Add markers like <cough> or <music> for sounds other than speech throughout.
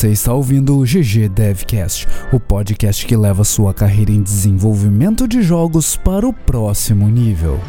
Você está ouvindo o GG Devcast, o podcast que leva sua carreira em desenvolvimento de jogos para o próximo nível.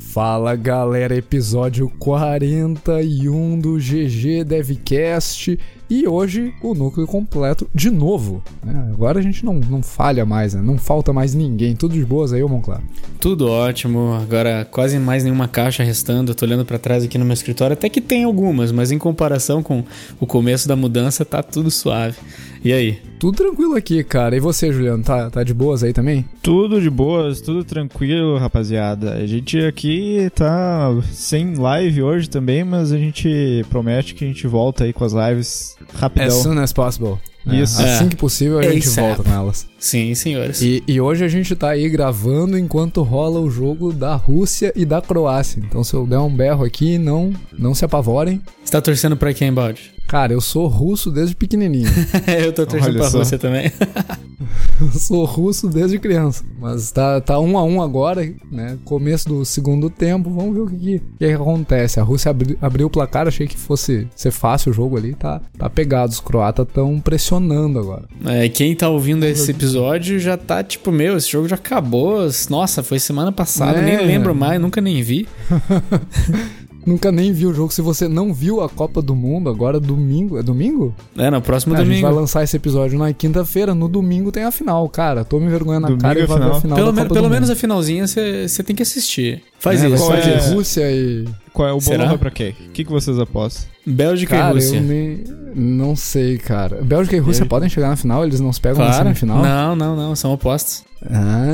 Fala galera, episódio 41 do GG Devcast e hoje o núcleo completo de novo. Né? Agora a gente não, não falha mais, né? não falta mais ninguém. Tudo de boas aí, ô Monclar? Tudo ótimo. Agora quase mais nenhuma caixa restando. Eu tô olhando para trás aqui no meu escritório. Até que tem algumas, mas em comparação com o começo da mudança, tá tudo suave. E aí? Tudo tranquilo aqui, cara. E você, Juliano, tá, tá de boas aí também? Tudo de boas, tudo tranquilo, rapaziada. A gente aqui tá sem live hoje também, mas a gente promete que a gente volta aí com as lives rapidão. As soon as possible. Isso. É, assim É. que possível a gente ASAP. volta com elas. Sim, senhores. E, e hoje a gente tá aí gravando enquanto rola o jogo da Rússia e da Croácia. Então se eu der um berro aqui, não, não se apavorem. Você tá torcendo pra quem, Baldi? Cara, eu sou russo desde pequenininho. <laughs> eu tô torcendo Olha pra só. Rússia também. <laughs> <laughs> eu sou russo desde criança. Mas tá, tá um a um agora, né? Começo do segundo tempo. Vamos ver o que, que, que acontece. A Rússia abri- abriu o placar, achei que fosse ser fácil o jogo ali. Tá, tá pegado. Os croatas estão pressionando agora. É, quem tá ouvindo esse episódio já tá tipo, meu, esse jogo já acabou. Nossa, foi semana passada, É. nem lembro mais, nunca nem vi. <laughs> Nunca nem vi o jogo. Se você não viu a Copa do Mundo, agora domingo. É domingo? É, no próximo É, a gente domingo. vai lançar esse episódio na quinta-feira. No domingo tem a final, cara. Tô me vergonhando na Domingo cara é e vai ver a final. final Pelo, Copa pelo do menos a Mundo. finalzinha você tem que assistir. Faz É, isso. Qual é? Rússia e. Qual é o bolão vai pra quem? O que, que vocês apostam? Bélgica e Cara, Rússia. eu nem. Não sei, cara. Bélgica e Rússia aí? podem chegar na final? Eles não se pegam na Claro. semifinal? Não, não, não, são opostos. Ah.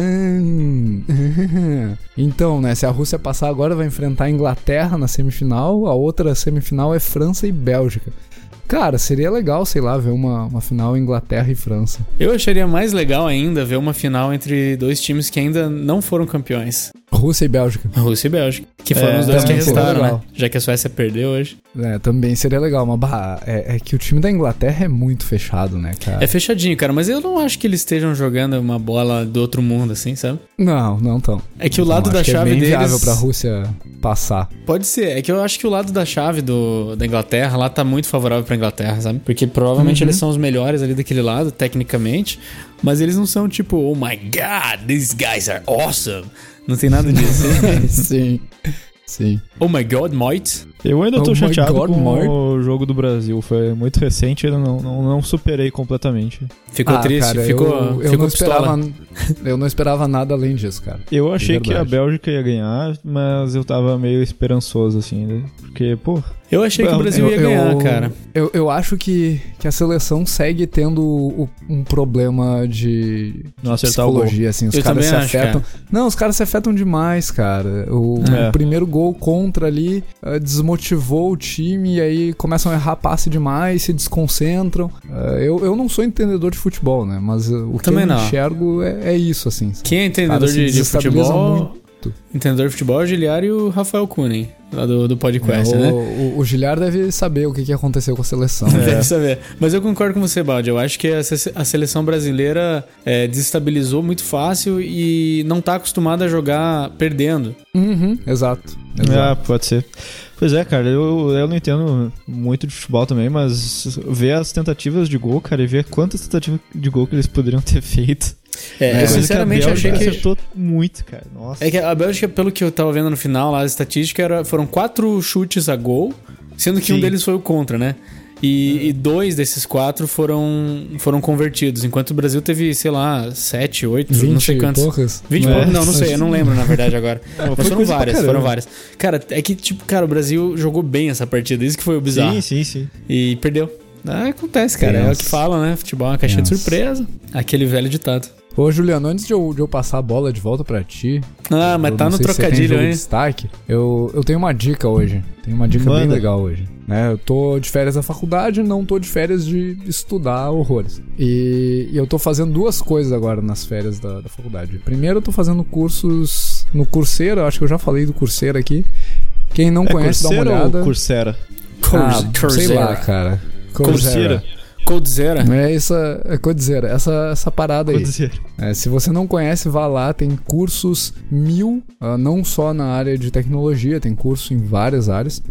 <laughs> Então, né? Se a Rússia passar agora, vai enfrentar a Inglaterra na semifinal. A outra semifinal é França e Bélgica. Cara, seria legal, sei lá, ver uma, uma final Inglaterra e França. Eu acharia mais legal ainda ver uma final entre dois times que ainda não foram campeões. Rússia e Bélgica. Rússia e Bélgica. Que foram É, os dois que restaram, né? Já que a Suécia perdeu hoje. É, também seria legal. Mas, bah, é, é que o time da Inglaterra é muito fechado, né, cara? É fechadinho, cara, mas eu não acho que eles estejam jogando uma bola do outro mundo, assim, sabe? Não, não tão. É que o Não, lado acho da que chave é bem deles. viável pra Rússia passar. Pode ser. É que eu acho que o lado da chave do, da Inglaterra lá tá muito favorável pra Inglaterra, sabe? Porque provavelmente Uhum. eles são os melhores ali daquele lado, tecnicamente. Mas eles não são tipo, oh my god, these guys are awesome. Não tem nada disso. <laughs> Sim. Sim. oh my god, mate. Eu ainda tô Oh chateado God, com Mark. o jogo do Brasil. Foi muito recente e eu não, não, não superei completamente. Ficou Ah, triste, cara, ficou, eu, eu ficou não pistola. esperava, eu não esperava nada além disso, cara. Eu achei que a. Bélgica ia ganhar, mas eu tava meio esperançoso, assim, né? Porque, pô, Eu achei que o Brasil eu- ia ganhar, eu- cara. Eu, eu acho que, que a seleção segue tendo o- um problema de, Não de acertar o psicologia, assim. Os Eu caras se acho, afetam. Não, os caras se afetam demais, cara. O, É. o primeiro gol contra ali eh, desmotivou o time e aí começam a errar passe demais, se desconcentram. Eh, eu, eu não sou entendedor de futebol, né? Mas eh, o que Também eu não. enxergo é, é isso, assim. Quem é entendedor Cara, de, de futebol. muito. Entendedor de futebol é o Giliário e o Rafael Kunen, lá do, do podcast, É, né? o, o, o Gilhar deve saber o que, que aconteceu com a seleção. É. Deve saber. Mas eu concordo com você, Baldi. Eu acho que a, a seleção brasileira é, desestabilizou muito fácil e não tá acostumada a jogar perdendo. Uhum, exato. Ah, exato. pode ser. Pois é, cara, eu, eu não entendo muito de futebol também, mas ver as tentativas de gol, cara, e ver quantas tentativas de gol que eles poderiam ter feito. É, É, eu que sinceramente a achei que. acertou muito, cara. Nossa. É que a Bélgica, pelo que eu tava vendo no final lá, a estatística era, foram quatro chutes a gol, sendo que um Sim. deles foi o contra, né? E, e dois desses quatro foram, foram convertidos, enquanto o Brasil teve, sei lá, sete, oito, 20 não sei quantos. poucas. 20 É. poucos? Não, não sei, eu não lembro na verdade agora. <laughs> Não, Mas foram várias, foram várias. Cara, é que, tipo, cara, o Brasil jogou bem essa partida, isso que foi o bizarro. Sim, sim, sim. E perdeu. Ah, acontece, cara. É o que falam, né? Futebol é uma caixinha de surpresa. Aquele velho ditado. Ô, Juliano, antes de eu, de eu passar a bola de volta pra ti. Ah, mas tá não no sei se você tem trocadilho, hein? destaque. Eu, eu tenho uma dica hoje. Tenho uma dica bem Manda. legal hoje. Né? Eu tô de férias da faculdade, não tô de férias de estudar horrores. E, e eu tô fazendo duas coisas agora nas férias da, da faculdade. Primeiro, eu tô fazendo cursos no Coursera. Acho que eu já falei do Coursera aqui. Quem não É conhece, dá uma Coursera olhada. ou Coursera? Ah, sei Coursera. lá, cara. Coursera. Coldzera. É isso, é Codizera, essa, essa parada aí. É, se você não conhece, vá lá, tem cursos mil, uh, não só na área de tecnologia, tem curso em várias áreas.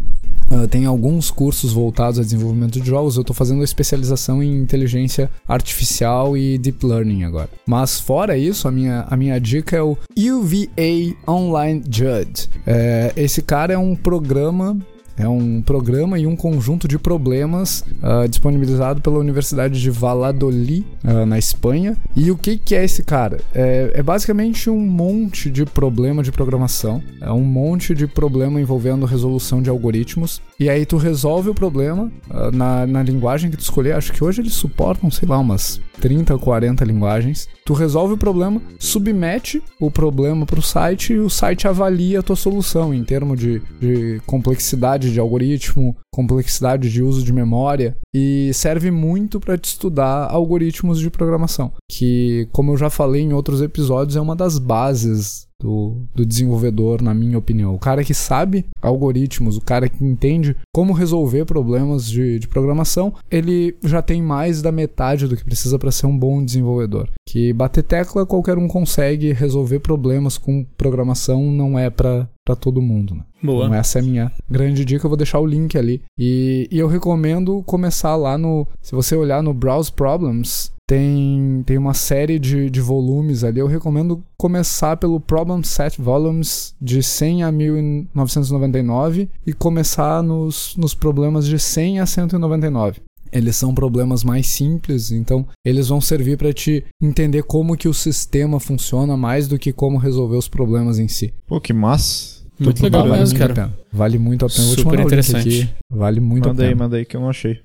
Uh, tem alguns cursos voltados a desenvolvimento de jogos. Eu estou fazendo a especialização em inteligência artificial e deep learning agora. Mas fora isso, a minha, a minha dica é o UVA Online Judge. É, esse cara é um programa é um programa e um conjunto de problemas uh, disponibilizado pela Universidade de Valladolid, uh, na Espanha. E o que, que é esse cara? É, é, basicamente um monte de problema de programação, é um monte de problema envolvendo resolução de algoritmos. E aí tu resolve o problema uh, na, na linguagem que tu escolher. Acho que hoje eles suportam, sei lá, umas 30 ou 40 linguagens. Tu resolve o problema, submete o problema para o site e o site avalia a tua solução em termos de, de complexidade de algoritmo, complexidade de uso de memória. E serve muito para te estudar algoritmos de programação, que, como eu já falei em outros episódios, é uma das bases do, do, desenvolvedor, na minha opinião. O cara que sabe algoritmos, o cara que entende como resolver problemas de, de programação, ele já tem mais da metade do que precisa para ser um bom desenvolvedor. Que bater tecla qualquer um consegue, resolver problemas com programação não é para para todo mundo. Né? Boa. Então essa é a minha grande dica. Eu vou deixar o link ali. E, e eu recomendo começar lá no. Se você olhar no Browse Problems, tem, tem uma série de, de volumes ali. Eu recomendo começar pelo Problem Set Volumes de 100 a 1999 e começar nos, nos problemas de 100 a 199. Eles são problemas mais simples, então eles vão servir para te entender como que o sistema funciona mais do que como resolver os problemas em si. Pô, que massa. Muito legal vale mesmo, muito cara. a pena. Vale muito a pena. Super interessante. aqui. Vale muito Manda a aí, pena. manda aí que eu não achei.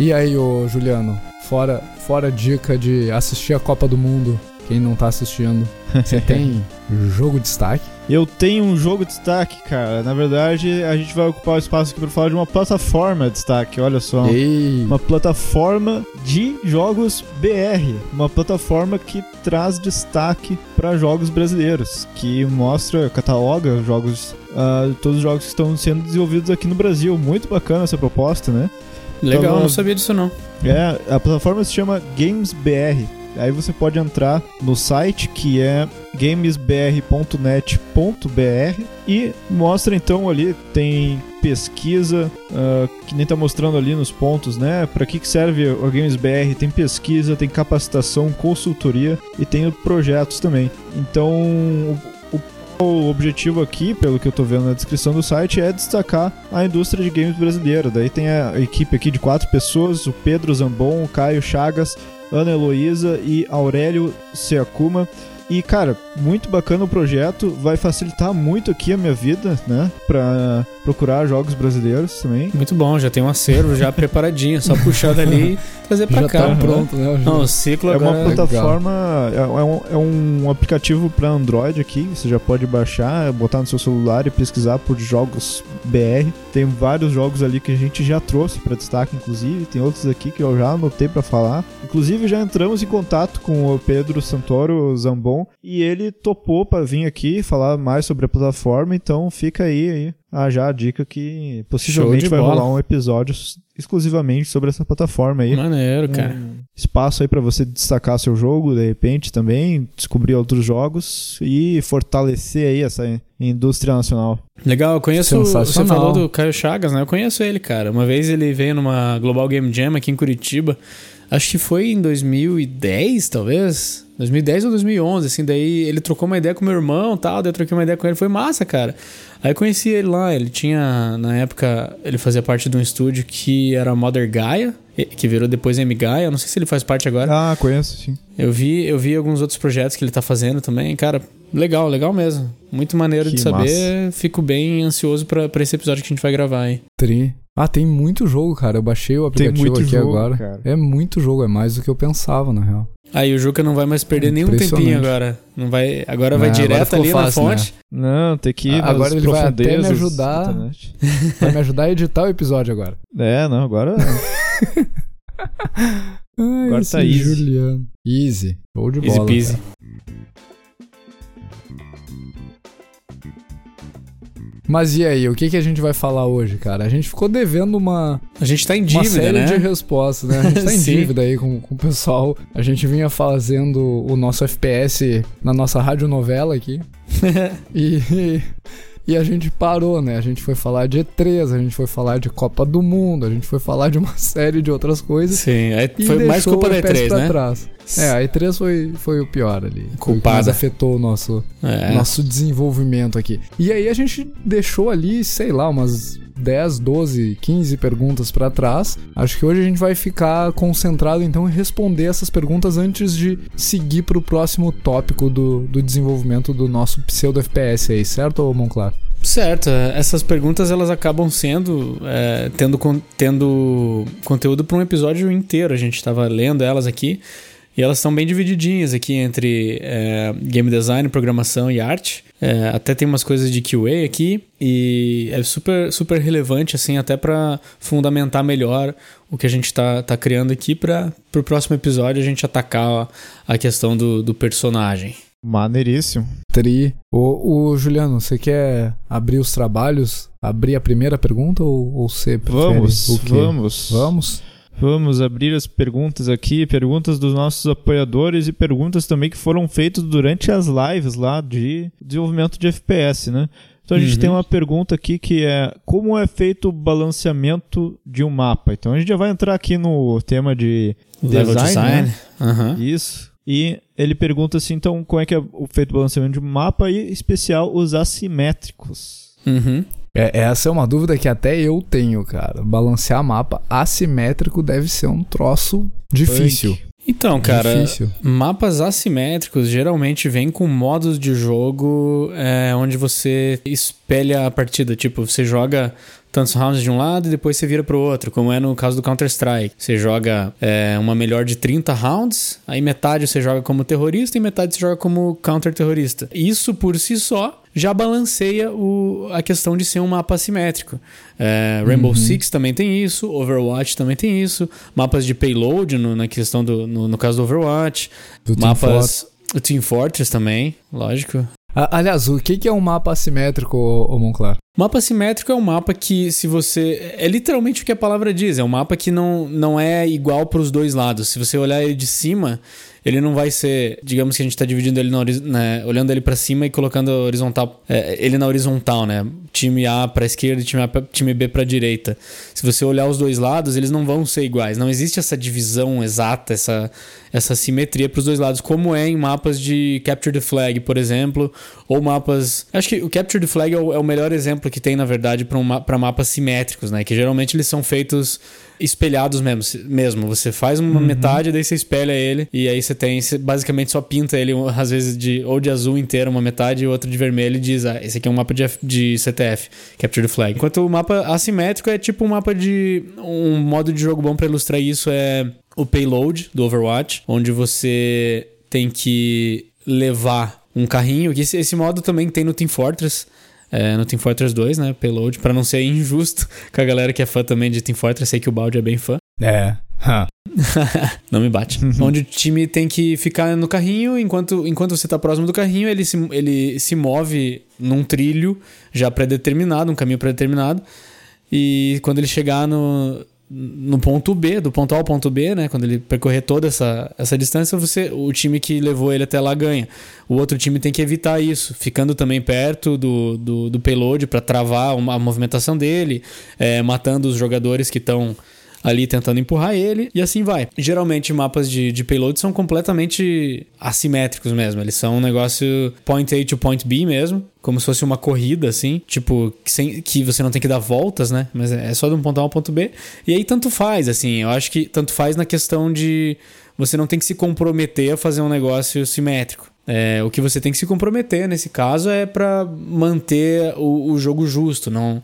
E aí, ô Juliano, fora, fora dica de assistir a Copa do Mundo, quem não tá assistindo, você <laughs> tem jogo de destaque? Eu tenho um jogo de destaque, cara. Na verdade, a gente vai ocupar o espaço aqui para falar de uma plataforma de destaque. Olha só. Ei, Uma plataforma de jogos BR, uma plataforma que traz destaque para jogos brasileiros, que mostra, cataloga jogos, ah, todos os jogos que estão sendo desenvolvidos aqui no Brasil. Muito bacana essa proposta, né? Legal, Então, não sabia disso não. É, a plataforma se chama GamesBR. Aí você pode entrar no site que é gamesbr.net.br e mostra então ali, tem pesquisa, ah, que nem tá mostrando ali nos pontos, né? Para que, que serve o GamesBR? Tem pesquisa, tem capacitação, consultoria e tem projetos também. Então, o, objetivo aqui, pelo que eu tô vendo na descrição do site, é destacar a indústria de games brasileira. Daí tem a equipe aqui de quatro pessoas: o Pedro Zambon, o Caio Chagas, Ana Heloísa e Aurélio Seacuma. E, cara, muito bacana o projeto, vai facilitar muito aqui a minha vida, né? Pra procurar jogos brasileiros também. Muito bom, já tem um acervo já preparadinho, só puxar dali e trazer pra já cá. tá pronto, né? Não, o ciclo É uma agora... plataforma, é, é um, é um aplicativo para Android aqui, você já pode baixar, botar no seu celular e pesquisar por jogos BR. Tem vários jogos ali que a gente já trouxe para destaque, inclusive, tem outros aqui que eu já anotei para falar. Inclusive já entramos em contato com o Pedro Santoro Zambon e ele topou para vir aqui falar mais sobre a plataforma, então fica aí, aí ah, já a dica que possivelmente vai bola. rolar um episódio exclusivamente sobre essa plataforma aí Maneiro, cara. um espaço aí pra você destacar seu jogo, de repente também, descobrir outros jogos e fortalecer aí essa indústria nacional. Legal, eu conheço. Você falou do Caio Chagas, né? Eu conheço ele, cara. Uma vez ele veio numa Global Game Jam aqui em Curitiba. Acho que foi em 2010, talvez. 2010 ou 2011, assim. Daí ele trocou uma ideia com meu irmão e tal. Daí eu troquei uma ideia com ele. Foi massa, cara. Aí eu conheci ele lá. Ele tinha, na época, ele fazia parte de um estúdio que era Mother Gaia, que virou depois M Gaia. Eu não sei se ele faz parte agora. Ah, conheço, sim. Eu vi, eu vi alguns outros projetos que ele tá fazendo também. Cara, legal, legal mesmo. Muito maneiro Que de saber. Fico bem ansioso pra, pra esse episódio que a gente vai gravar aí. Tri. Ah, tem muito jogo, cara. Eu baixei o Tem aplicativo muito aqui jogo, agora. cara. É muito jogo, é mais do que eu pensava, na real. Aí o Juca não vai mais perder nenhum tempinho agora. Não vai, agora vai Não, agora direto ficou ali fácil, na fonte. Não, tem que ir agora ele vai até me ajudar. Vai <laughs> me ajudar a editar o episódio agora. É, não, agora <laughs> Ai, Agora tá easy. Juliano. Easy. Show de Easy bola. peasy. cara. Mas e aí, o que, que a gente vai falar hoje, cara? A gente ficou devendo uma, A gente tá em uma dívida, série né? de respostas, né? A gente tá <laughs> em dívida aí com, com o pessoal. A gente vinha fazendo o nosso FPS na nossa radionovela aqui. <laughs> e, e a gente parou, né? A gente foi falar de E3, a gente foi falar de Copa do Mundo, a gente foi falar de uma <laughs> série de outras coisas. Sim, foi mais culpa da FPS E3, pra né? Trás. É, a E3 foi, foi o pior ali. Culpada. mais afetou o nosso, É. nosso desenvolvimento aqui. E aí a gente deixou ali, sei lá, umas 10, 12, 15 perguntas pra trás. Acho que hoje a gente vai ficar concentrado então em responder essas perguntas antes de seguir pro próximo tópico do, do desenvolvimento do nosso pseudo FPS aí, certo, Monclar? Certo, é, essas perguntas elas acabam sendo é, tendo, con- tendo conteúdo para um episódio inteiro. A gente estava lendo elas aqui e elas estão bem divididinhas aqui entre é, game design, programação e arte. É, até tem umas coisas de QA aqui e é super, super relevante assim até para fundamentar melhor o que a gente está tá criando aqui para o próximo episódio a gente atacar a questão do, do personagem. Maneiríssimo. Tri. Ô, ô, Juliano, você quer abrir os trabalhos? Abrir a primeira pergunta ou, ou você prefere Vamos, o quê? vamos. Vamos? Vamos abrir as perguntas aqui, perguntas dos nossos apoiadores e perguntas também que foram feitas durante as lives lá de desenvolvimento de FPS, né? Então a gente Uhum. tem uma pergunta aqui que é como é feito o balanceamento de um mapa. Então a gente já vai entrar aqui no tema de Level design, design. né? Aham. Isso. E ele pergunta assim, então, como é que é o feito o balanceamento de um mapa e, em especial, os assimétricos. Uhum. É, essa é uma dúvida que até eu tenho, cara. Balancear mapa assimétrico deve ser um troço difícil. Punk. Então, cara, Difícil. mapas assimétricos geralmente vêm com modos de jogo é, onde você espelha a partida. Tipo, você joga tantos rounds de um lado e depois você vira pro outro, como é no caso do Counter-Strike. Você joga é, uma melhor de 30 rounds, aí metade você joga como terrorista e metade você joga como counter-terrorista. Isso por si só já balanceia o, a questão de ser um mapa assimétrico. É, Rainbow Six também tem isso, Overwatch também tem isso, mapas de payload no, na questão do no, no caso do Overwatch, Do mapas o Team Fortress também, lógico. Aliás, o que, é um mapa assimétrico, ô Monclar? Mapa assimétrico é um mapa que, se você. É literalmente o que a palavra diz. É um mapa que não, não é igual para os dois lados. Se você olhar ele de cima, ele não vai ser. Digamos que a gente está dividindo ele na, né, olhando ele para cima e colocando horizontal, é, ele na horizontal, né? Time A para esquerda time, A pra- time B para direita. Se você olhar os dois lados, eles não vão ser iguais. Não existe essa divisão exata, essa, essa simetria para os dois lados, como é em mapas de Capture the Flag, por exemplo, ou mapas. Acho que o Capture the Flag é o, é o melhor exemplo que tem, na verdade, para um, mapas simétricos, né? Que geralmente eles são feitos espelhados mesmo. mesmo. Você faz uma metade, daí você espelha ele, e aí você tem. Você basicamente só pinta ele, às vezes, de, ou de azul inteiro, uma metade, e outra de vermelho, e diz: Ah, esse aqui é um mapa de, F- de CTF, Capture the Flag. Enquanto o mapa assimétrico é tipo um mapa de. Um modo de jogo bom para ilustrar isso é o payload do Overwatch, onde você tem que levar um carrinho. que Esse, esse modo também tem no Team Fortress. É, no Team Fortress 2, né? Payload, para não ser injusto <laughs> com a galera que é fã também de Team Fortress. Sei que o Balde é bem fã. É. <laughs> Não me bate. Onde o time tem que ficar no carrinho, enquanto, enquanto você tá próximo do carrinho, ele se, ele se move num trilho já pré-determinado, um caminho pré-determinado. E quando ele chegar no, no ponto B, do ponto A ao ponto B, né? Quando ele percorrer toda essa, essa distância, você, o time que levou ele até lá ganha. O outro time tem que evitar isso, ficando também perto do, do, do payload para travar uma- a movimentação dele, é, matando os jogadores que estão ali tentando empurrar ele, e assim vai. Geralmente mapas de, de payload são completamente assimétricos mesmo. Eles são um negócio point A to point B mesmo, como se fosse uma corrida, assim, tipo, que, sem, que você não tem que dar voltas, né? Mas é só de um ponto A ao ponto B. E aí tanto faz, assim, eu acho que tanto faz na questão de você não tem que se comprometer a fazer um negócio simétrico. É, o que você tem que se comprometer nesse caso é para manter o, o jogo justo, não.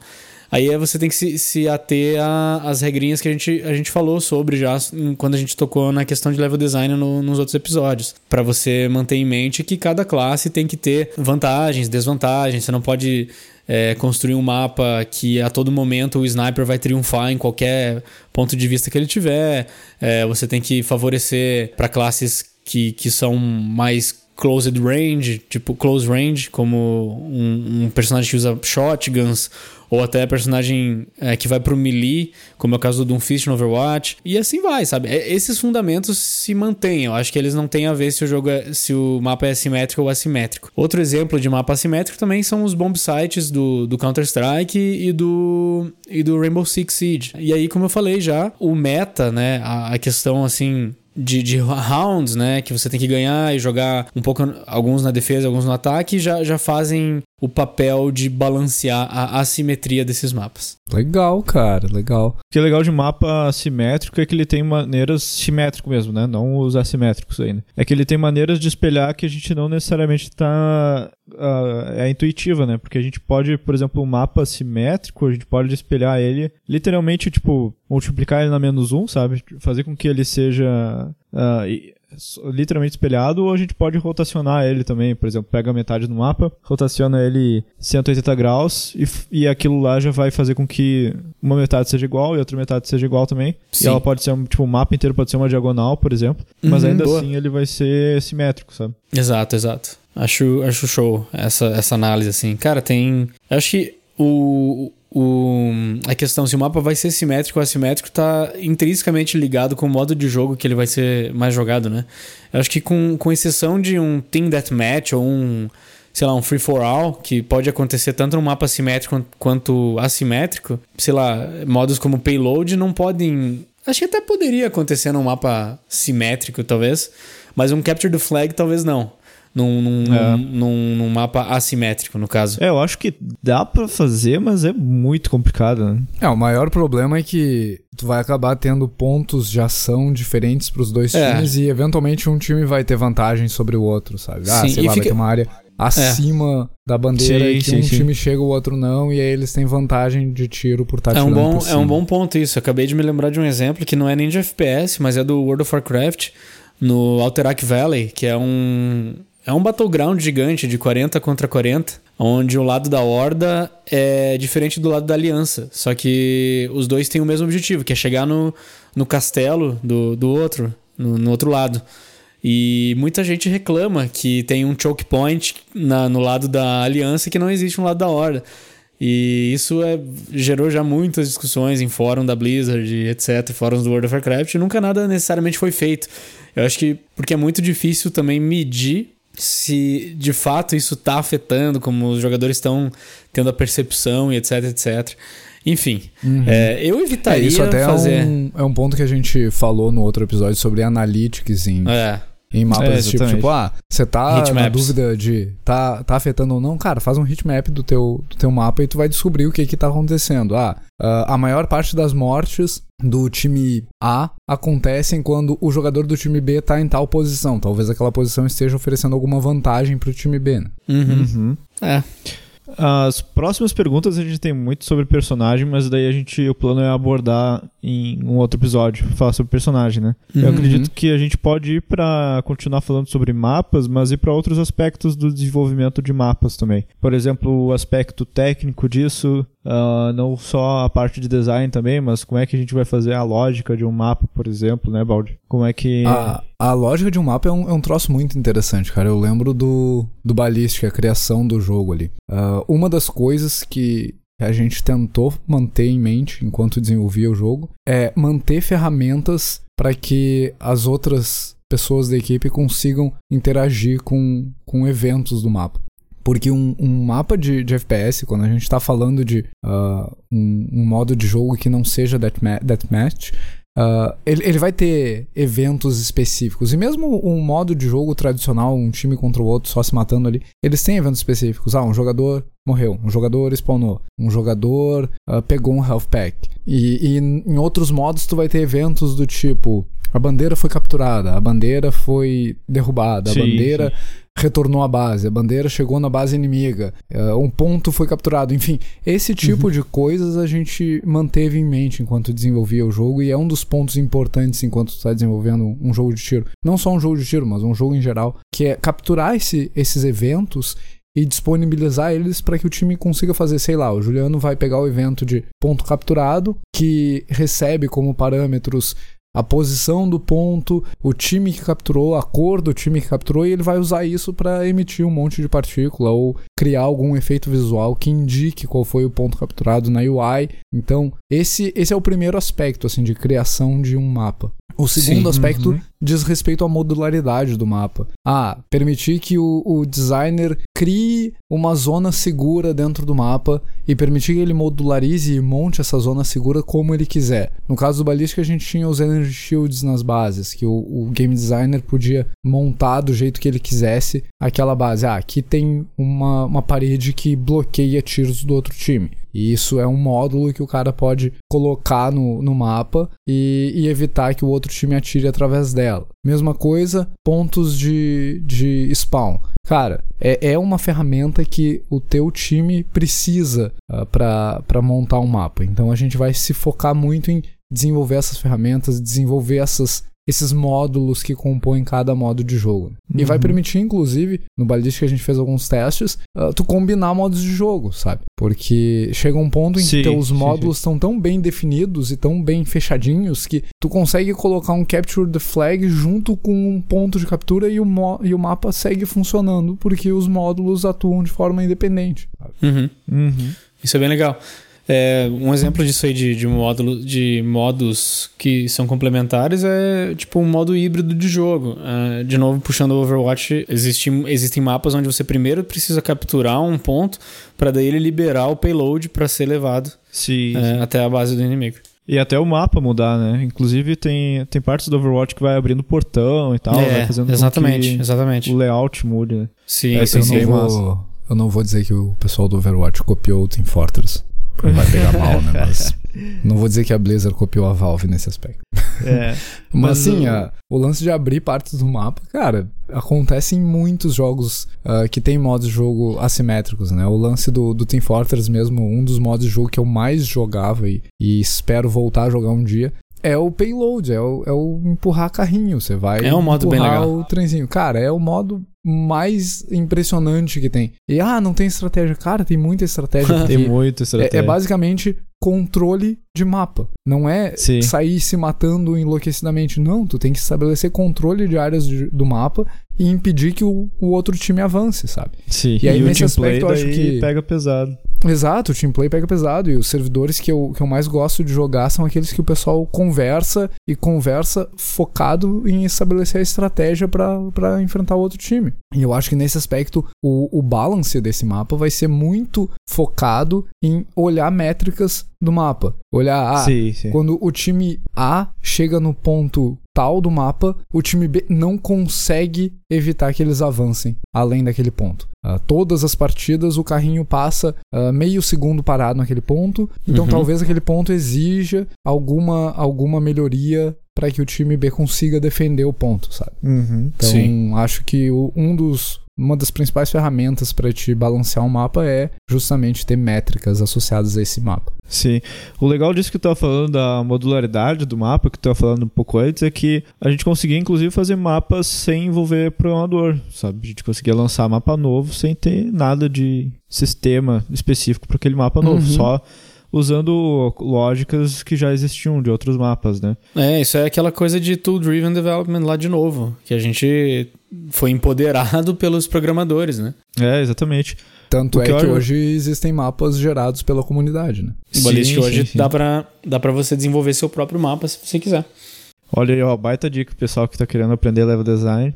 Aí é você tem que se, se ater às regrinhas que a gente, a gente falou sobre já quando a gente tocou na questão de level design no- nos outros episódios. Pra você manter em mente que cada classe tem que ter vantagens, desvantagens. Você não pode é, construir um mapa que a todo momento o sniper vai triunfar em qualquer ponto de vista que ele tiver. É, você tem que favorecer para classes que, que são mais closed range, tipo close range, como um, um personagem que usa shotguns, ou até personagem é, que vai pro melee, como é o caso do Doomfist no Overwatch, e assim vai, sabe? É, esses fundamentos se mantêm, eu acho que eles não têm a ver se o jogo é, se o mapa é simétrico ou assimétrico. Outro exemplo de mapa assimétrico também são os bomb sites do, do Counter-Strike e do, e do Rainbow Six Siege. E aí, como eu falei já, o meta, né, a, a questão assim de, de rounds, né? Que você tem que ganhar e jogar um pouco, alguns na defesa, alguns no ataque, já, já fazem o papel de balancear a assimetria desses mapas. Legal, cara, legal. O que é legal de mapa assimétrico é que ele tem maneiras simétrico mesmo, né? Não os assimétricos ainda. É que ele tem maneiras de espelhar que a gente não necessariamente tá uh, é intuitiva, né? Porque a gente pode, por exemplo, um mapa simétrico, a gente pode espelhar ele literalmente, tipo, multiplicar ele na menos um, sabe? Fazer com que ele seja uh, literalmente espelhado, ou a gente pode rotacionar ele também. Por exemplo, pega metade do mapa, rotaciona ele 180 graus e, e aquilo lá já vai fazer com que uma metade seja igual e outra metade seja igual também. Sim. E ela pode ser, tipo, o mapa inteiro pode ser uma diagonal, por exemplo, mas uhum, ainda boa. assim ele vai ser simétrico, sabe? Exato, exato. Acho, acho show essa, essa análise, assim. Cara, tem. Acho que o, o, a questão se o mapa vai ser simétrico ou assimétrico está intrinsecamente ligado com o modo de jogo que ele vai ser mais jogado, né? Eu acho que com, com exceção de um Team Deathmatch ou um, sei lá, um Free for All, que pode acontecer tanto no mapa simétrico quanto assimétrico, sei lá, modos como Payload não podem. Acho que até poderia acontecer num mapa simétrico, talvez, mas um Capture the Flag talvez não num, num, é. num, num, mapa assimétrico, no caso. É, eu acho que dá para fazer, mas é muito complicado, né? É, o maior problema é que tu vai acabar tendo pontos de ação diferentes para os dois é. times e eventualmente um time vai ter vantagem sobre o outro, sabe? Ah, Sim, sei lá, fica... vai ter uma área acima é. da bandeira sim, e que sim, um sim. time chega o outro não e aí eles têm vantagem de tiro por estar tá é um bom É um bom ponto isso. acabei de me lembrar de um exemplo que não é nem de FPS, mas é do World of Warcraft no Alterac Valley, que é um é um battleground gigante de 40 contra 40, onde o lado da Horda é diferente do lado da Aliança. Só que os dois têm o mesmo objetivo, que é chegar no, no castelo do, do outro, no, no outro lado. E muita gente reclama que tem um choke point na, no lado da Aliança que não existe no lado da Horda. E isso é, gerou já muitas discussões em fórum da Blizzard, etc., fóruns do World of Warcraft, e nunca nada necessariamente foi feito. Eu acho que porque é muito difícil também medir se de fato isso está afetando, como os jogadores estão tendo a percepção e etc, etc. Enfim, uhum. é, eu evitaria é, isso até fazer... É um, é um ponto que a gente falou no outro episódio sobre analytics em... É. Em mapas é, tipo, tipo, ah, você tá na dúvida de tá, tá afetando ou não, cara, faz um heatmap do teu, do teu mapa e tu vai descobrir o que que tá acontecendo. Ah, Uh, a maior parte das mortes do time A acontecem quando o jogador do time B está em tal posição. Talvez aquela posição esteja oferecendo alguma vantagem para o time B. Né? Uhum. Uhum. É. As próximas perguntas a gente tem muito sobre personagem, mas daí a gente o plano é abordar em um outro episódio, falar sobre personagem, né? Uhum. Eu acredito que a gente pode ir para continuar falando sobre mapas, mas ir para outros aspectos do desenvolvimento de mapas também. Por exemplo, o aspecto técnico disso, Uh, não só a parte de design também, mas como é que a gente vai fazer a lógica de um mapa, por exemplo, né, Baldi? Como é que. A, a lógica de um mapa é um, é um troço muito interessante, cara. Eu lembro do, do Ballistic, a criação do jogo ali. Uh, uma das coisas que a gente tentou manter em mente enquanto desenvolvia o jogo é manter ferramentas para que as outras pessoas da equipe consigam interagir com, com eventos do mapa. Porque um, um mapa de, de, FPS, quando a gente está falando de uh, um, um, modo de jogo que não seja deathmatch, uh, ele, ele vai ter eventos específicos. E mesmo um modo de jogo tradicional, um time contra o outro só se matando ali, eles têm eventos específicos. Ah, um jogador morreu, um jogador spawnou, um jogador uh, pegou um health pack. E, e em outros modos tu vai ter eventos do tipo a bandeira foi capturada, a bandeira foi derrubada, sim, a bandeira sim. Retornou à base, a bandeira chegou na base inimiga, uh, um ponto foi capturado, enfim, esse tipo uhum. de coisas a gente manteve em mente enquanto desenvolvia o jogo e é um dos pontos importantes enquanto está desenvolvendo um jogo de tiro. Não só um jogo de tiro, mas um jogo em geral, que é capturar esse, esses eventos e disponibilizar eles para que o time consiga fazer, sei lá, o Juliano vai pegar o evento de ponto capturado, que recebe como parâmetros a posição do ponto, o time que capturou, a cor do time que capturou, e ele vai usar isso para emitir um monte de partícula ou criar algum efeito visual que indique qual foi o ponto capturado na UI. Então, esse, esse é o primeiro aspecto assim de criação de um mapa. O segundo Sim, aspecto uhum. Diz respeito à modularidade do mapa. Ah, permitir que o, o, designer crie uma zona segura dentro do mapa e permitir que ele modularize e monte essa zona segura como ele quiser. No caso do Ballistic, a gente tinha os Energy Shields nas bases, que o, o game designer podia montar do jeito que ele quisesse aquela base. Ah, aqui tem uma, uma parede que bloqueia tiros do outro time. E isso é um módulo que o cara pode colocar no, no mapa e, e, evitar que o outro time atire através dela. Mesma coisa, pontos de, de spawn. Cara, é, é uma ferramenta que o teu time precisa uh, para montar um mapa. Então a gente vai se focar muito em desenvolver essas ferramentas, desenvolver essas esses módulos que compõem cada modo de jogo. Uhum. E vai permitir, inclusive, no Ballistic a gente fez alguns testes, uh, tu combinar modos de jogo, sabe? Porque chega um ponto em sim, que teus módulos estão tão bem definidos e tão bem fechadinhos que tu consegue colocar um Capture the Flag junto com um ponto de captura e o, e o mapa segue funcionando porque os módulos atuam de forma independente. Uhum. Uhum. Isso é bem legal. É, um exemplo disso aí de, de, módulo, de modos que são complementares é tipo um modo híbrido de jogo. Uh, de novo, puxando o Overwatch, existe, existem mapas onde você primeiro precisa capturar um ponto para daí ele liberar o payload para ser levado sim, uh, sim. até a base do inimigo. E até o mapa mudar, né? Inclusive tem, tem partes do Overwatch que vai abrindo portão e tal, é, vai fazendo exatamente, exatamente. o layout mude. Né? Sim, é, sim, eu, sim. Não vou, eu não vou dizer que o pessoal do Overwatch copiou o Team Fortress. Vai pegar <laughs> mal, né? Mas não vou dizer que a Blizzard copiou a Valve nesse aspecto. É. <laughs> Mas, Mas assim, o- a- o lance de abrir partes do mapa, cara, acontece em muitos jogos ah, que tem modos de jogo assimétricos, né? O lance do, do Team Fortress mesmo, um dos modos de jogo que eu mais jogava e, e espero voltar a jogar um dia. É o payload, é o, é o empurrar carrinho. Você vai É um modo bem empurrar legal. o trenzinho. Cara, é o modo mais impressionante que tem. E ah, não tem estratégia. Cara, tem muita estratégia. <laughs> Tem muita é, estratégia. é basicamente controle de mapa. Não é Sim. sair se matando enlouquecidamente. Não, tu tem que estabelecer controle de áreas de- do mapa e impedir que o, o outro time avance, sabe? Sim. E aí, o nesse aspecto, eu acho que- pega pesado. Exato, o team play pega pesado. E os servidores que eu, que eu mais gosto de jogar são aqueles que o pessoal conversa e conversa focado em estabelecer a estratégia pra enfrentar o outro time. E eu acho que nesse aspecto o, o balance desse mapa vai ser muito focado em olhar métricas do mapa. Olhar, ah, sim, sim. quando o time A chega no ponto tal do mapa, o time B não consegue evitar que eles avancem além daquele ponto. Ah, todas as partidas o carrinho passa ah, meio segundo parado naquele ponto, então Uhum. talvez aquele ponto exija alguma, alguma melhoria para que o time B consiga defender o ponto, sabe? Uhum. Então, Sim. acho que o- um dos uma das principais ferramentas para te balancear um mapa é justamente ter métricas associadas a esse mapa. Sim. O legal disso que tu tava falando da modularidade do mapa, que tu tava falando um pouco antes, é que a gente conseguia inclusive fazer mapas sem envolver programador, sabe? A gente conseguia lançar mapa novo sem ter nada de sistema específico para aquele mapa novo, Uhum. só usando lógicas que já existiam de outros mapas, né? É, isso é aquela coisa de tool-driven development lá de novo, que a gente foi empoderado <laughs> pelos programadores, né? É, exatamente. Tanto O é que olha- hoje existem mapas gerados pela comunidade, né? O Ballistic Sim, hoje sim, sim. dá pra, dá pra você desenvolver seu próprio mapa se você quiser. Olha aí, ó, baita dica pro pessoal que tá querendo aprender level design.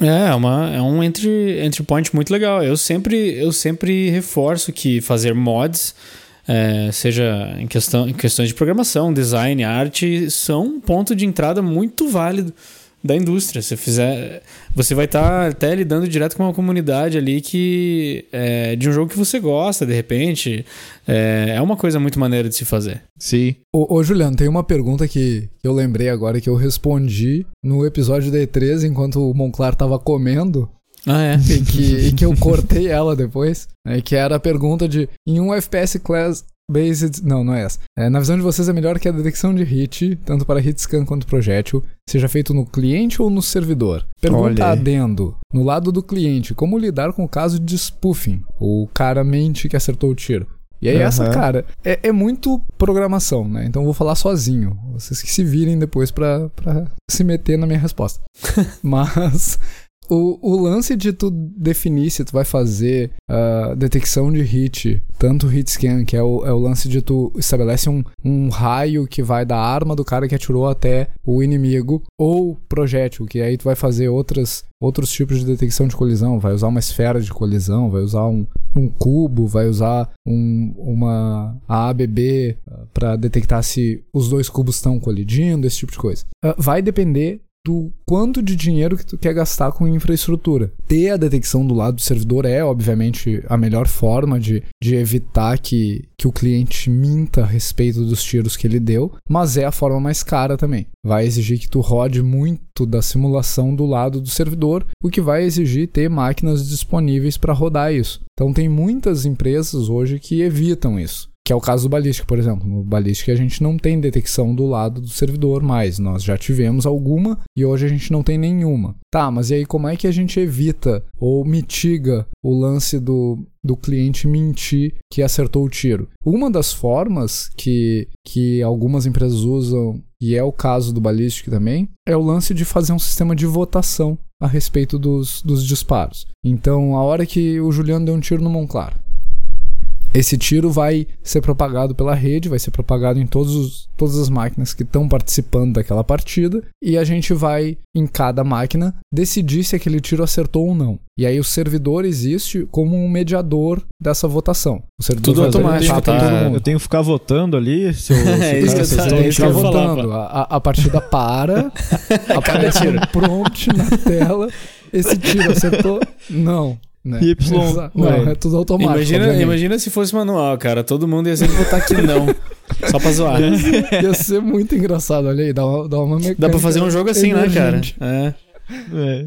É, é uma, é um entry, entry point muito legal. Eu sempre, eu sempre reforço que fazer mods, é, seja em, questão, em questões de programação, design, arte, são um ponto de entrada muito válido da indústria. Se fizer, você vai estar até lidando direto com uma comunidade ali que é, de um jogo que você gosta, de repente, é, é uma coisa muito maneira de se fazer. Sim. Ô, ô, Juliano, tem uma pergunta que eu lembrei agora que eu respondi no episódio da E3 enquanto o Monclar tava comendo Ah, é. e que, e que eu cortei ela depois, né, que era a pergunta de em um FPS class based, não, não é essa. É, na visão de vocês é melhor que a detecção de hit, tanto para hit scan quanto projétil, seja feito no cliente ou no servidor? Pergunta adendo. No lado do cliente, como lidar com o caso de spoofing? O cara mente que acertou o tiro. E aí, essa, Aham. cara, é, é muito programação, né? Então eu vou falar sozinho. Vocês que se virem depois pra, pra se meter na minha resposta. <laughs> Mas o, o lance de tu definir se tu vai fazer ah, detecção de hit, tanto hit scan, que é o, é o lance de tu estabelece um, um raio que vai da arma do cara que atirou até o inimigo, ou projétil, que aí tu vai fazer outras, outros tipos de detecção de colisão, vai usar uma esfera de colisão, vai usar um, um cubo, vai usar um, uma AABB para detectar se os dois cubos estão colidindo, esse tipo de coisa. Ah, vai depender do quanto de dinheiro que tu quer gastar com infraestrutura. Ter a detecção do lado do servidor é, obviamente, a melhor forma de, de evitar que, que o cliente minta a respeito dos tiros que ele deu, mas é a forma mais cara também. Vai exigir que tu rode muito da simulação do lado do servidor, o que vai exigir ter máquinas disponíveis para rodar isso. Então tem muitas empresas hoje que evitam isso. Que é o caso do Ballistic, por exemplo. No Ballistic a gente não tem detecção do lado do servidor mais. Nós já tivemos alguma e hoje a gente não tem nenhuma. Tá, mas e aí como é que a gente evita ou mitiga o lance do, do cliente mentir que acertou o tiro? Uma das formas que, que algumas empresas usam, e é o caso do Ballistic também, é o lance de fazer um sistema de votação a respeito dos, dos disparos. Então, a hora que o Juliano deu um tiro no Monclar, esse tiro vai ser propagado pela rede, vai ser propagado em todos os, todas as máquinas que estão participando daquela partida, e a gente vai, em cada máquina, decidir se aquele tiro acertou ou não. E aí o servidor existe como um mediador dessa votação. O servidor Tudo automático, votar pra tá? todo mundo. Eu tenho que ficar votando ali se eu. <laughs> se É o isso que eu acertou tava- o isso Tá que eu falar, votando, a, a- a partida para, <laughs> aparece um prompt na tela, esse tiro acertou? Não. Né? Y, Não, é tudo automático. Imagina, obviamente. imagina se fosse manual, cara. Todo mundo ia sempre botar que não. Só pra zoar. Ia ser muito engraçado, olha aí, dá uma, dá uma mecânica Dá pra fazer um jogo assim, né, cara? É. É.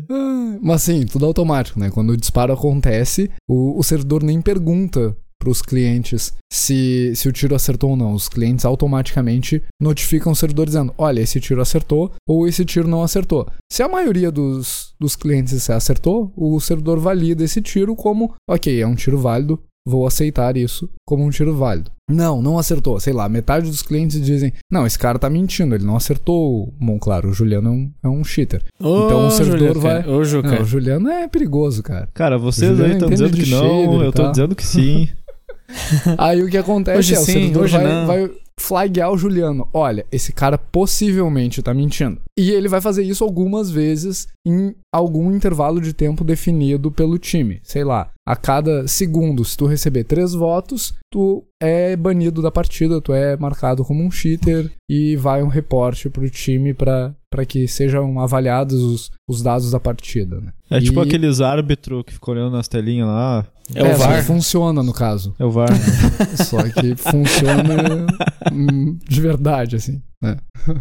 Mas sim, tudo automático, né? Quando o disparo acontece, o, o servidor nem pergunta pros clientes se, se o tiro acertou ou não. Os clientes automaticamente notificam o servidor dizendo: olha, esse tiro acertou ou esse tiro não acertou. Se a maioria dos, dos clientes acertou, o servidor valida esse tiro como: ok, é um tiro válido, vou aceitar isso como um tiro válido. Não, não acertou. Sei lá, metade dos clientes dizem: não, esse cara tá mentindo, ele não acertou. Bom, claro, o Juliano é um, é um cheater. Ô, Então o servidor Julica. vai- Ô, Juca. Não, o Juliano é perigoso, cara. Cara, vocês Juliano aí estão dizendo que não, eu tô dizendo que sim. <laughs> <laughs> Aí o que acontece Hoje é, o sim, servidor hoje vai, não. vai flaguear o Juliano. Olha, esse cara possivelmente tá mentindo. E ele vai fazer isso algumas vezes em algum intervalo de tempo definido pelo time. Sei lá, a cada segundo, se tu receber três votos, tu é banido da partida, tu é marcado como um cheater e vai um reporte pro time pra para que sejam avaliados os, os dados da partida, né? É tipo E- aqueles árbitros que ficam olhando nas telinhas lá. É o só que VAR. funciona no caso. É o VAR. <laughs> Só que funciona hum, de verdade, assim, né? <laughs>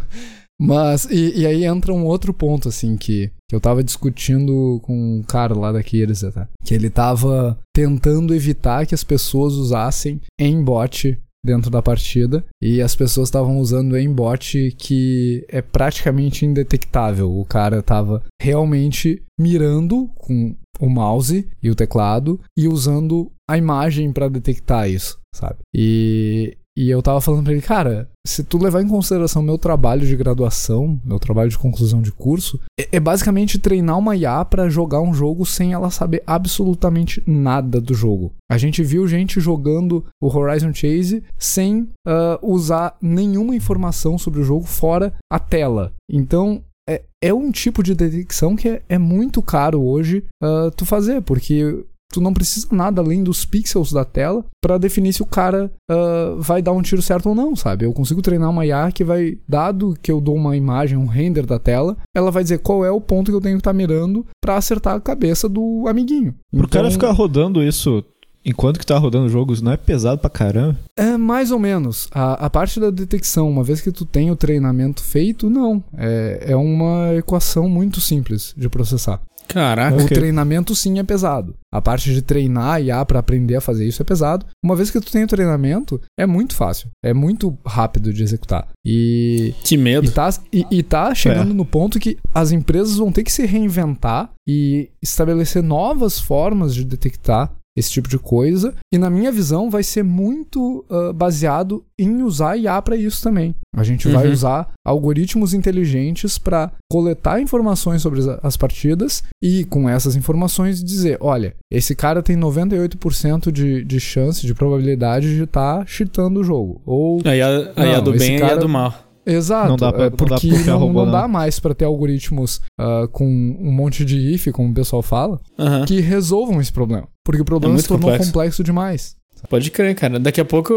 Mas, e, e aí entra um outro ponto, assim, que, que eu tava discutindo com um cara lá da Kiers, tá? Que ele tava tentando evitar que as pessoas usassem aimbot dentro da partida e as pessoas estavam usando aimbot que é praticamente indetectável. O cara tava realmente mirando com o mouse e o teclado e usando a imagem pra detectar isso, sabe? E, e eu tava falando pra ele, cara, se tu levar em consideração meu trabalho de graduação, meu trabalho de conclusão de curso, é, é basicamente treinar uma IA pra jogar um jogo sem ela saber absolutamente nada do jogo. A gente viu gente jogando o Horizon Chase sem ah, usar nenhuma informação sobre o jogo fora a tela. Então, é, é um tipo de detecção que é, é muito caro hoje ah, tu fazer, porque tu não precisa nada além dos pixels da tela pra definir se o cara ah, vai dar um tiro certo ou não, sabe? Eu consigo treinar uma IA que vai, dado que eu dou uma imagem, um render da tela, ela vai dizer qual é o ponto que eu tenho que estar mirando pra acertar a cabeça do amiguinho. Pro cara Então, ficar rodando isso enquanto que tá rodando o jogo, isso não é pesado pra caramba. É mais ou menos. A, a parte da detecção, uma vez que tu tem o treinamento feito, não. É, é uma equação muito simples de processar. Caraca. O treinamento sim é pesado. A parte de treinar a IA pra aprender a fazer isso é pesado. Uma vez que tu tem o treinamento, é muito fácil. É muito rápido de executar. E Que e medo. tá, e, e tá chegando no ponto que as empresas vão ter que se reinventar e estabelecer novas formas de detectar esse tipo de coisa. E na minha visão, vai ser muito uh, baseado em usar IA para isso também. A gente uhum. vai usar algoritmos inteligentes para coletar informações sobre as partidas e, com essas informações, dizer: olha, esse cara tem 98% de, de chance, de probabilidade de estar tá cheatando o jogo. Ou. A IA, a IA do bem cara... e a do mal. Exato, não dá pra, é porque não, dá, não, não dá mais para ter algoritmos uh, com um monte de if, como o pessoal fala, uhum. que resolvam esse problema. Porque o problema é se tornou complexo. complexo demais. Pode crer, cara. Daqui a pouco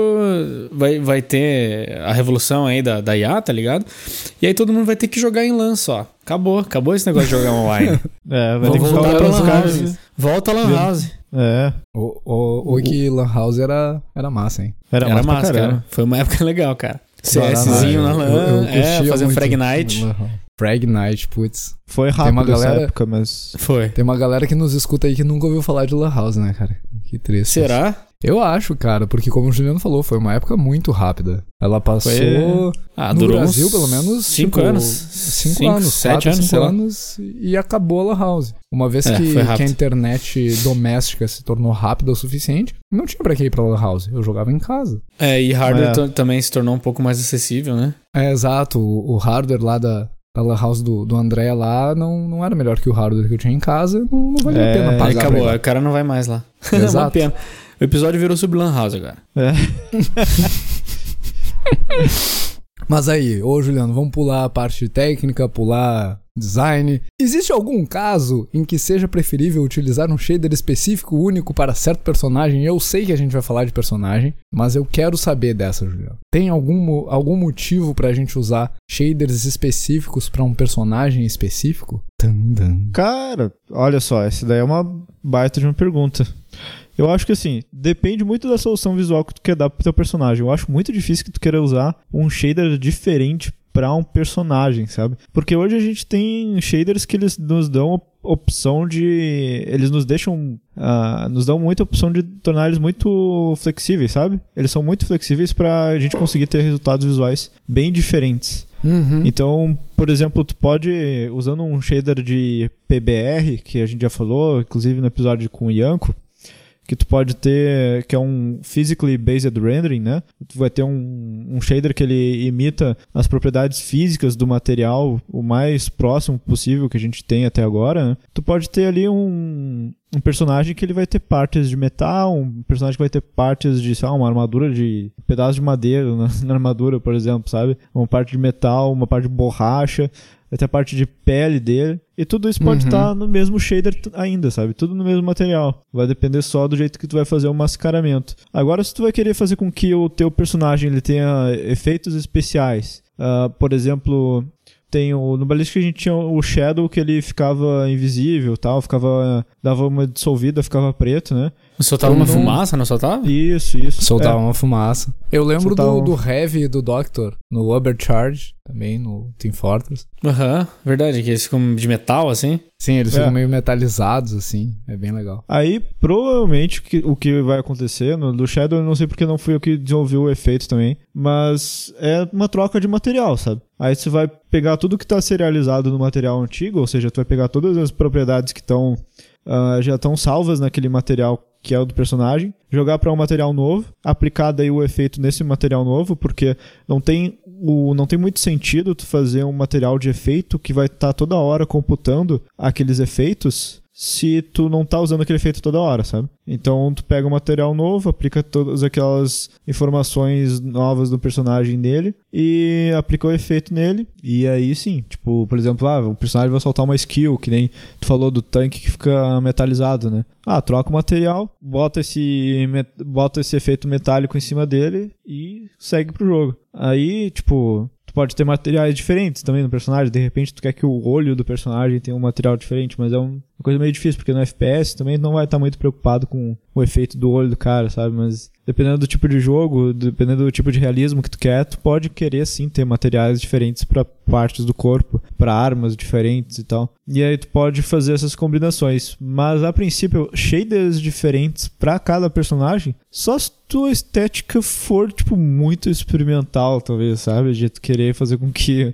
vai, vai ter a revolução aí da, da IA, tá ligado? E aí todo mundo vai ter que jogar em LAN só. Acabou, acabou esse negócio de jogar <laughs> online. é, vai ter que voltar pra LAN House. Volta a LAN House. É. O, o, o, que LAN House era, era massa, hein? Era, era massa, cara. Foi uma época <laughs> legal, cara. CSzinho na LAN, é, fazer um Frag Night. Frag Night, putz. Foi rápido tem uma galera, época, mas... Foi. Tem uma galera que nos escuta aí que nunca ouviu falar de LAN House, né, cara? Que triste. Será? Eu acho, cara, porque como o Juliano falou, foi uma época muito rápida. Ela passou foi... ah, no Brasil, pelo menos, cinco tipo, anos. Cinco, cinco anos, sete quatro, anos, cinco anos e acabou a La House. Uma vez é, que, que, a internet doméstica se tornou rápida o suficiente, não tinha pra que ir pra La House. Eu jogava em casa. É, e hardware é. também se tornou um pouco mais acessível, né? É, exato. O, o hardware lá da, da La House do, do André lá não, não era melhor que o hardware que eu tinha em casa. Não, não valia é, a pena pagar. Acabou, o cara não vai mais lá. <laughs> Exato. é uma pena. O episódio virou sobre Lan House agora. É. <laughs> Mas aí, ô Juliano, vamos pular a parte técnica, pular design. Existe algum caso em que seja preferível utilizar um shader específico único para certo personagem? Eu sei que a gente vai falar de personagem, mas eu quero saber dessa, Juliano. Tem algum, algum motivo para a gente usar shaders específicos para um personagem específico? Cara, olha só, essa daí é uma baita de uma pergunta. Eu acho que assim, depende muito da solução visual que tu quer dar pro teu personagem. Eu acho muito difícil que tu queira usar um shader diferente para um personagem, sabe? Porque hoje a gente tem shaders que eles nos dão opção de. Eles nos deixam. Uh, nos dão muita opção de tornar eles muito flexíveis, sabe? Eles são muito flexíveis para a gente conseguir ter resultados visuais bem diferentes. Uhum. Então, por exemplo, tu pode, usando um shader de PBR, que a gente já falou, inclusive no episódio com o Yanko, que tu pode ter, que é um physically based rendering, né? Tu vai ter um, um shader que ele imita as propriedades físicas do material o mais próximo possível que a gente tem até agora. Né? Tu pode ter ali um, um personagem que ele vai ter partes de metal, um personagem que vai ter partes de, sei lá, uma armadura de um pedaço de madeira <laughs> na, na armadura, por exemplo, sabe? Uma parte de metal, uma parte de borracha ter a parte de pele dele. E tudo isso pode estar uhum. tá no mesmo shader ainda, sabe? Tudo no mesmo material. Vai depender só do jeito que tu vai fazer o mascaramento. Agora, se tu vai querer fazer com que o teu personagem ele tenha efeitos especiais, uh, por exemplo, tem o, no Ballistic a gente tinha o Shadow que ele ficava invisível tal, ficava. dava uma dissolvida, ficava preto, né? Soltava uma não... fumaça, não soltava? Isso, isso. Soltava é. uma fumaça. Eu lembro soltava... do, do Heavy do Doctor no Overcharge, também no Team Fortress. Aham, uhum, verdade, que eles ficam de metal, assim. Sim, eles é. ficam meio metalizados, assim. É bem legal. Aí, provavelmente, o que vai acontecer no do Shadow, eu não sei porque não fui eu que desenvolvi o efeito também, mas é uma troca de material, sabe? Aí você vai pegar tudo que está serializado no material antigo, ou seja, tu vai pegar todas as propriedades que estão uh, já estão salvas naquele material que é o do personagem, jogar para um material novo, aplicar daí o efeito nesse material novo, porque não tem o, não tem muito sentido tu fazer um material de efeito que vai estar tá toda hora computando aqueles efeitos se tu não tá usando aquele efeito toda hora, sabe? Então tu pega um material novo, aplica todas aquelas informações novas do personagem nele e aplica o efeito nele. E aí sim, tipo, por exemplo, ah, o personagem vai soltar uma skill, que nem tu falou do tanque que fica metalizado, né? Ah, troca o material, bota esse, bota esse efeito metálico em cima dele e segue pro jogo. Aí, tipo, pode ter materiais diferentes também no personagem. De repente, tu quer que o olho do personagem tenha um material diferente, mas é um, uma coisa meio difícil, porque no FPS também não vai estar muito preocupado com o efeito do olho do cara, sabe? Mas dependendo do tipo de jogo, dependendo do tipo de realismo que tu quer, tu pode querer sim ter materiais diferentes para partes do corpo, para armas diferentes e tal. E aí tu pode fazer essas combinações, mas a princípio shaders diferentes para cada personagem, só se tua estética for tipo muito experimental, talvez, sabe, de tu querer fazer com que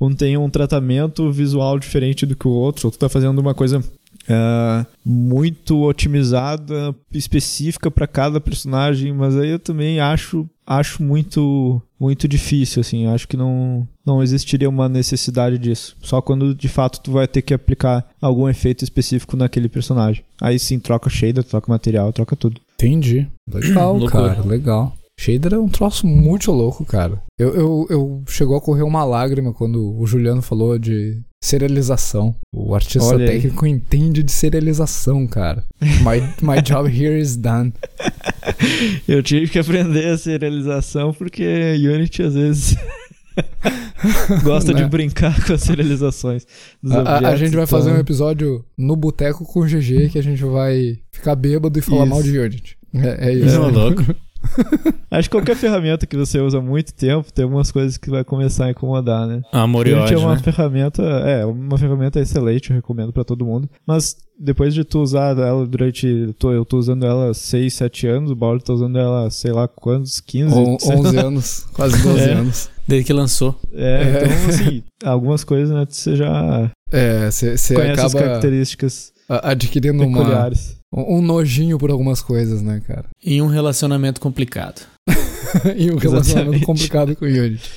um tenha um tratamento visual diferente do que o outro, ou tu tá fazendo uma coisa é, muito otimizada, específica para cada personagem, mas aí eu também acho acho muito muito difícil assim, acho que não não existiria uma necessidade disso. Só quando de fato tu vai ter que aplicar algum efeito específico naquele personagem. Aí sim, troca shader, troca material, troca tudo. Entendi. Legal, cara, legal. Shader é um troço muito louco, cara. Eu, eu, eu chegou a correr uma lágrima quando o Juliano falou de serialização. O artista Olha aí. técnico entende de serialização, cara. My, my <laughs> job here is done. <laughs> Eu tive que aprender a serialização porque Unity às vezes <laughs> gosta de Né? brincar com as serializações dos A, a- a objetos, gente vai então- fazer um episódio no boteco com o GG que a gente vai ficar bêbado e falar Isso. mal de Unity. É, é isso. Isso é louco. <laughs> Acho que qualquer ferramenta que você usa há muito tempo tem algumas coisas que vai começar a incomodar, né? Amor e é ódio, uma né? ferramenta, é, uma ferramenta excelente, eu recomendo pra todo mundo. Mas depois de tu usar ela durante, tô- eu tô usando ela há 6, 7 anos, o Paulo tá usando ela sei lá quantos, 15, On- 11 anos, quase 12 <laughs> É. anos. Desde que lançou. É, É. então assim, <laughs> algumas coisas, né, você já É, você conhece as acaba características adquirindo uma, um um nojinho por algumas coisas, né, cara? Em um relacionamento complicado. <laughs> e um relacionamento Exatamente. complicado com o Unity.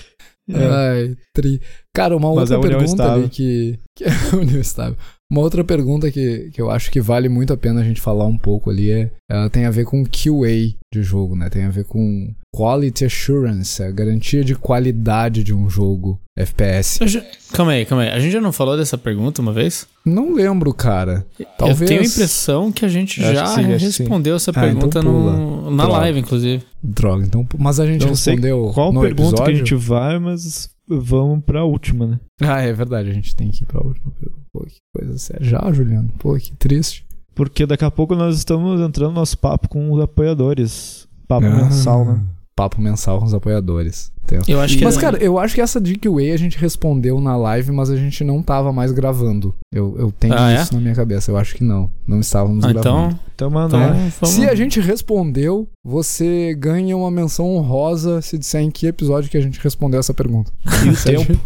É. Ai, tri. Cara, uma Mas outra pergunta estável. ali que. que é a união estável. Uma outra pergunta que, que eu acho que vale muito a pena a gente falar um pouco ali é. Ela tem a ver com QA de jogo, né? Tem a ver com Quality Assurance, a garantia de qualidade de um jogo FPS. Já- Calma aí, calma aí. A gente já não falou dessa pergunta uma vez? Não lembro, cara. Talvez. Eu tenho a impressão que a gente Eu já sim, respondeu essa Ah, então pergunta no- pula. na Droga. live, inclusive. Droga, então. Mas a gente Não sei respondeu. qual no pergunta episódio. que a gente vai, mas vamos pra última, né? Ah, é verdade, a gente tem que ir pra última. Pô, que coisa séria. Já, Juliano? Pô, que triste. Porque daqui a pouco nós estamos entrando no nosso papo com os apoiadores. Papo Ah, mensal, né? Papo mensal com os apoiadores. Eu acho que Mas, é- cara, eu acho que essa de QA a gente respondeu na live, mas a gente não tava mais gravando. Eu, eu tenho Ah, é? isso na minha cabeça. Eu acho que não. Não estávamos Ah, gravando. então, Então, mano, então é. Se a gente respondeu, você ganha uma menção honrosa se disser em que episódio que a gente respondeu essa pergunta. E o <laughs> tempo.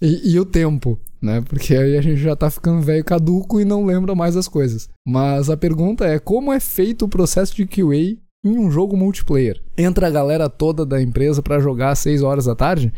E, e o tempo, né? Porque aí a gente já tá ficando velho caduco e não lembra mais as coisas. Mas a pergunta é: como é feito o processo de QA em um jogo multiplayer? Entra a galera toda da empresa pra jogar às 6 horas da tarde?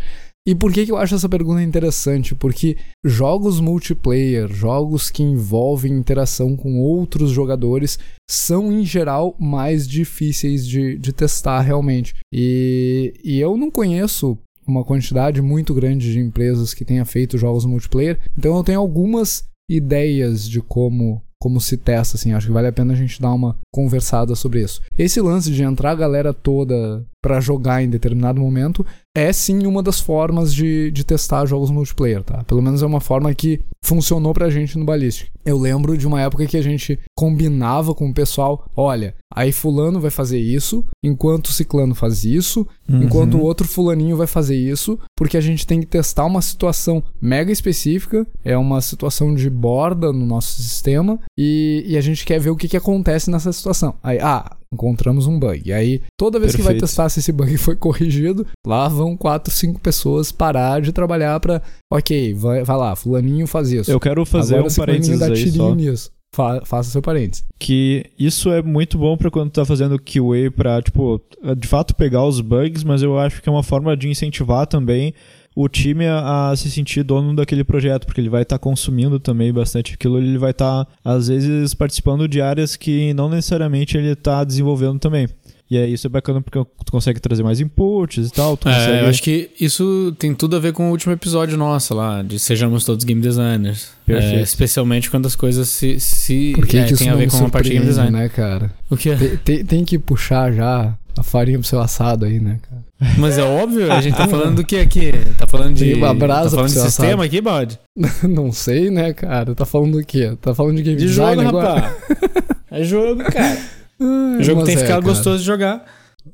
E por que, que eu acho essa pergunta interessante? Porque jogos multiplayer, jogos que envolvem interação com outros jogadores, são em geral mais difíceis de, de testar realmente. E, e eu não conheço uma quantidade muito grande de empresas que tenha feito jogos multiplayer, então eu tenho algumas ideias de como como se testa, assim, acho que vale a pena a gente dar uma conversada sobre isso. Esse lance de entrar a galera toda pra jogar em determinado momento é sim uma das formas de, de testar jogos multiplayer, tá? Pelo menos é uma forma que funcionou pra gente no Ballistic. Eu lembro de uma época que a gente combinava com o pessoal, olha, aí fulano vai fazer isso, enquanto o ciclano faz isso, Uhum. enquanto o outro fulaninho vai fazer isso, porque a gente tem que testar uma situação mega específica, é uma situação de borda no nosso sistema, e, e a gente quer ver o que, que acontece nessa situação. Aí, ah, encontramos um bug. E aí, toda vez que vai Perfeito. testar se esse bug foi corrigido, lá vão quatro, cinco pessoas parar de trabalhar pra, ok, vai, vai lá, fulaninho faz isso. Eu quero fazer Agora um parênteses dá aí só. nisso. Fa- faça seu parênteses. que isso é muito bom pra quando tu tá fazendo QA pra, tipo, de fato pegar os bugs, mas eu acho que é uma forma de incentivar também o time a, a se sentir dono daquele projeto, porque ele vai estar consumindo também bastante aquilo, ele vai estar, às vezes, participando de áreas que não necessariamente ele tá desenvolvendo também. E aí isso é bacana porque tu consegue trazer mais inputs e tal, tu consegue... É, eu acho que isso tem tudo a ver com o último episódio nosso lá, de Sejamos Todos Game Designers. É, especialmente quando as coisas se, se Por que, é, que isso tem a ver não com a parte de game design. né, cara? O que é? Tem, tem, tem que puxar já a farinha pro seu assado aí, né, cara? Mas é óbvio, a gente tá <laughs> falando do que aqui? Tá falando de. Tem uma brasa tá falando de sistema aqui, bode? <laughs> Não sei, né, cara? Tá falando do quê? Tá falando de game De design jogo, agora? rapaz. <laughs> É jogo, cara. Ai, jogo tem que é, ficar cara. gostoso de jogar.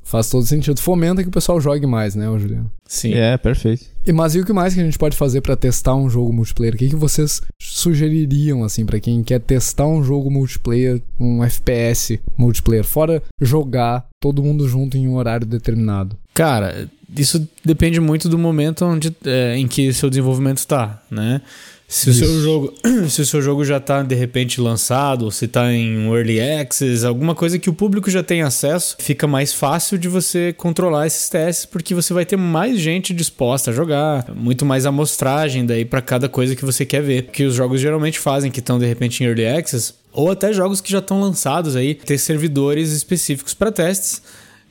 Faz todo sentido. Fomenta que o pessoal jogue mais, né, Juliano? Sim. É, perfeito. E, mas e o que mais que a gente pode fazer pra testar um jogo multiplayer? O que, que vocês sugeririam, assim, pra quem quer testar um jogo multiplayer, um FPS multiplayer, fora jogar todo mundo junto em um horário determinado? Cara, isso depende muito do momento onde, é, em que seu desenvolvimento tá, né? Se o, seu jogo, <clears throat> se o seu jogo já está de repente lançado, se está em early access, alguma coisa que o público já tem acesso, fica mais fácil de você controlar esses testes, porque você vai ter mais gente disposta a jogar, muito mais amostragem daí para cada coisa que você quer ver. Que os jogos geralmente fazem, que estão de repente em early access, ou até jogos que já estão lançados aí, ter servidores específicos para testes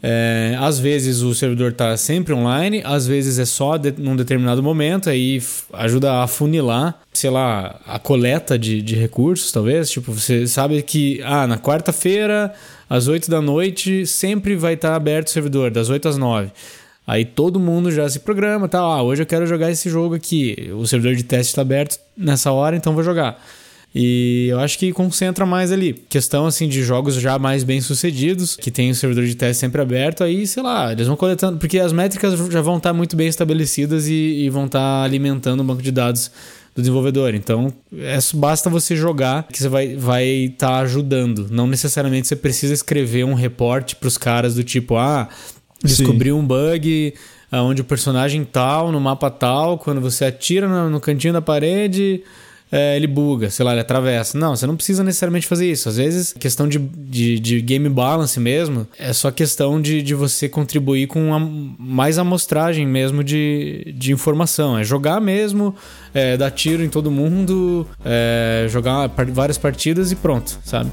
é, às vezes o servidor está sempre online, às vezes é só de, num determinado momento, aí ajuda a funilar, sei lá, a coleta de, de recursos, talvez. Tipo, você sabe que ah, na quarta-feira, às 8 da noite, sempre vai estar tá aberto o servidor, das 8 às 9. Aí todo mundo já se programa, tá? Ah, hoje eu quero jogar esse jogo aqui. O servidor de teste está aberto nessa hora, então vou jogar. E eu acho que concentra mais ali. Questão assim de jogos já mais bem sucedidos, que tem o servidor de teste sempre aberto, aí, sei lá, eles vão coletando, porque as métricas já vão estar muito bem estabelecidas e, e vão estar alimentando o banco de dados do desenvolvedor. Então, é, basta você jogar que você vai estar vai tá ajudando. Não necessariamente você precisa escrever um reporte para os caras do tipo, ah, descobri um bug onde o personagem tal, no mapa tal, quando você atira no, no cantinho da parede é, ele buga, sei lá, ele atravessa. Não, você não precisa necessariamente fazer isso. Às vezes, questão de, de, de game balance mesmo, é só questão de, de você contribuir com a, mais amostragem mesmo de, de informação. É jogar mesmo, é, dar tiro em todo mundo, é, jogar várias partidas e pronto, sabe?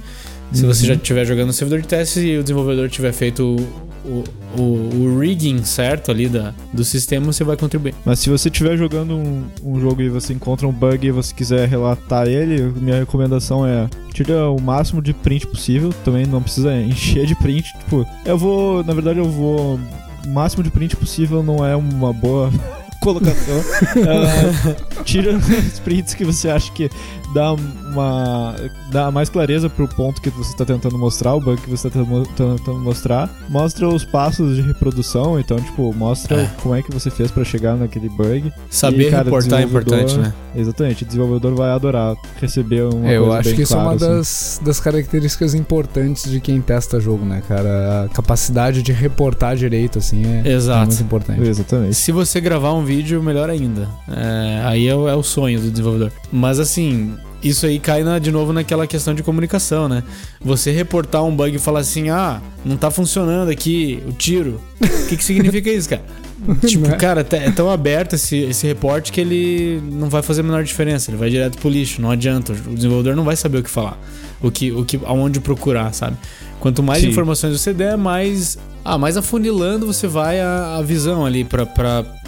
Se você já estiver jogando no servidor de teste e o desenvolvedor tiver feito o, o, o, rigging certo ali da, do sistema, você vai contribuir. Mas se você estiver jogando um, um, jogo e você encontra um bug e você quiser relatar ele, minha recomendação é tira o máximo de print possível. Também não precisa <laughs> encher de print. Tipo, eu vou, na verdade, eu vou. O máximo de print possível não é uma boa <laughs> colocação. uh, <laughs> tira os prints que você acha que dá uma dá mais clareza pro ponto que você está tentando mostrar, o bug que você está tentando mostrar. Mostra os passos de reprodução, então tipo, mostra é. como é que você fez para chegar naquele bug. Saber e, cara, reportar é importante, né? Exatamente, o desenvolvedor vai adorar receber uma é, Eu acho que isso clara, é uma assim. das, das características importantes de quem testa jogo, né, cara? A capacidade de reportar direito, assim, é, Exato. é muito importante. Exatamente. Se você gravar um vídeo, melhor ainda. É, aí é o, é o sonho do desenvolvedor. Mas assim, isso aí cai na, de novo naquela questão de comunicação, né? Você reportar um bug e falar assim: ah, não tá funcionando aqui o tiro. O que, que significa isso, cara? <laughs> tipo, né? cara, é tão aberto esse, esse reporte que ele não vai fazer a menor diferença. Ele vai direto pro lixo, não adianta. O desenvolvedor não vai saber o que falar, o que, o que, aonde procurar, sabe? Quanto mais Sim. informações você der, mais, ah, mais afunilando você vai a, a visão ali para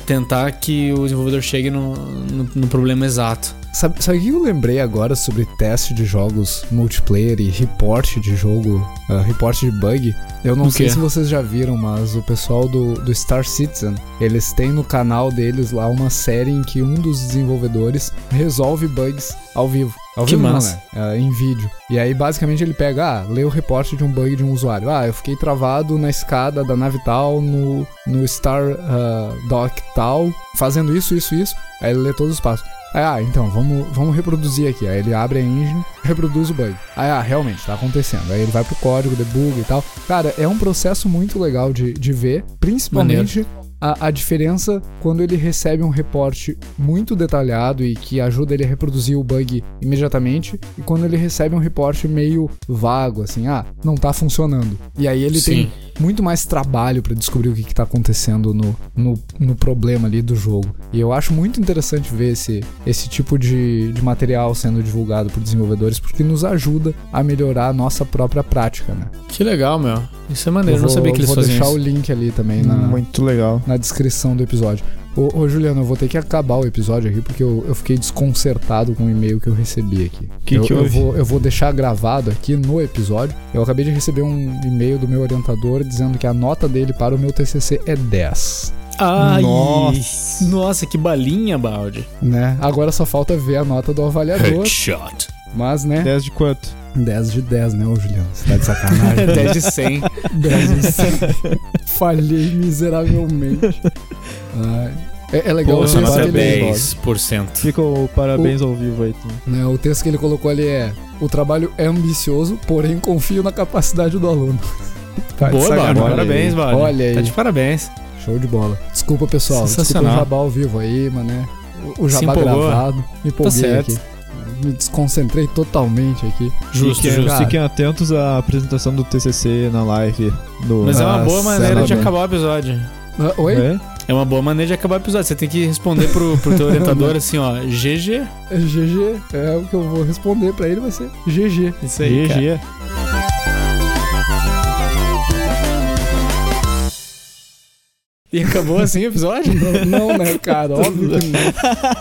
tentar que o desenvolvedor chegue no, no, no problema exato. Sabe, sabe o que eu lembrei agora sobre teste de jogos multiplayer e report de jogo, uh, report de bug? Eu não sei se vocês já viram, mas o pessoal do, do Star Citizen, eles têm no canal deles lá uma série em que um dos desenvolvedores resolve bugs ao vivo. Ao que vivo massa. não, né? Uh, em vídeo. E aí, basicamente, ele pega, ah, lê o reporte de um bug de um usuário. Ah, eu fiquei travado na escada da nave tal, no, no Star uh, Dock tal, fazendo isso, isso, isso. Aí ele lê todos os passos. Ah, então, vamos, vamos reproduzir aqui. Aí ele abre a engine, reproduz o bug. Aí, ah, realmente, tá acontecendo. Aí ele vai pro código, debuga e tal. Cara, é um processo muito legal de, de ver, principalmente Maneiro a, a, diferença quando ele recebe um reporte muito detalhado e que ajuda ele a reproduzir o bug imediatamente e quando ele recebe um reporte meio vago, assim, ah, não tá funcionando. E aí ele Sim. tem muito mais trabalho para descobrir o que, que tá acontecendo no, no, no, problema ali do jogo. E eu acho muito interessante ver esse, esse tipo de, de material sendo divulgado por desenvolvedores porque nos ajuda a melhorar a nossa própria prática, né? Que legal, meu. Isso é maneiro, eu não sabia que eles faziam isso. Vou deixar o link ali também na, Muito legal. na descrição do episódio. Ô, ô, Juliano, eu vou ter que acabar o episódio aqui porque eu, eu fiquei desconcertado com o e-mail que eu recebi aqui. Que eu, que eu, vou, eu vou deixar gravado aqui no episódio. Eu acabei de receber um e-mail do meu orientador dizendo que a nota dele para o meu TCC é 10. Ai, nossa. nossa, que balinha, balde. Né? Agora só falta ver a nota do avaliador. Headshot. Mas, né? 10 de quanto? 10 de 10, né, ô Juliano? Você tá de sacanagem? <laughs> 10 de 100. 10 de 100. Falhei miseravelmente. Ai. É, é legal Pô, você nota ele 10%. Fica o parabéns o, ao vivo aí. Né, o texto que ele colocou ali é: O trabalho é ambicioso, porém confio na capacidade do aluno. <laughs> Tá Boa, Bárbara. Parabéns, Bárbara. Olha aí. Tá de parabéns. Show de bola. Desculpa, pessoal. Desculpa o jabá ao vivo aí, mas né. o jabá gravado. Me empolguei certo. aqui. Me desconcentrei totalmente aqui. Justo, fiquem, justo. Fiquem atentos à apresentação do TCC na live. Do, Mas é uma boa maneira de acabar o episódio. Ah, Oi? É? É uma boa maneira de acabar o episódio. Você tem que responder pro, pro teu <laughs> orientador assim, ó, GG. É GG. É o que eu vou responder pra ele, vai ser GG. Isso aí, cara. GG. E acabou assim o episódio? Não, não, né, cara? <laughs> Óbvio que não.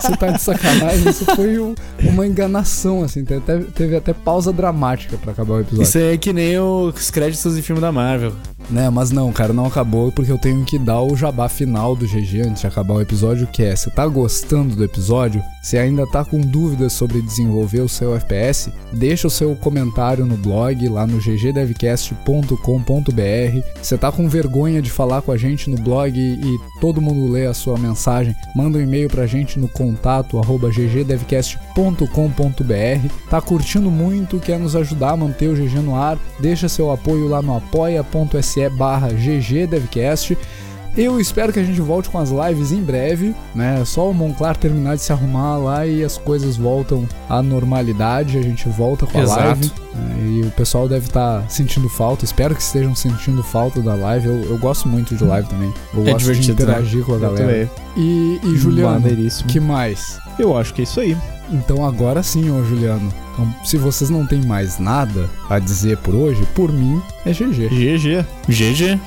Você tá de sacanagem. Isso foi um- uma enganação, assim. Teve até, teve até pausa dramática pra acabar o episódio. Isso aí é que nem os créditos de filme da Marvel. Né, mas não, cara, não acabou porque eu tenho que dar o jabá final do GG antes de acabar o episódio, que é, você tá gostando do episódio? Se ainda tá com dúvidas sobre desenvolver o seu FPS, deixa o seu comentário no blog, lá no ggdevcast.com.br. Você tá com vergonha de falar com a gente no blog e todo mundo lê a sua mensagem, manda um e-mail pra gente no contato arroba ggdevcast.com.br. Tá curtindo muito, quer nos ajudar a manter o GG no ar? Deixa seu apoio lá no apoia.se barra ggdevcast. Eu espero que a gente volte com as lives em breve, né? É Só o Monclar terminar de se arrumar lá e as coisas voltam à normalidade, a gente volta com a Exato. live. né? E o pessoal deve estar sentindo falta, espero que estejam sentindo falta da live. Eu, eu gosto muito de live também. Eu É gosto de divertido, interagir com a galera. E, e Juliano, que mais? Eu acho que é isso aí. Então agora sim, ô Juliano. Então, se vocês não têm mais nada a dizer por hoje, por mim é GG. GG. GG.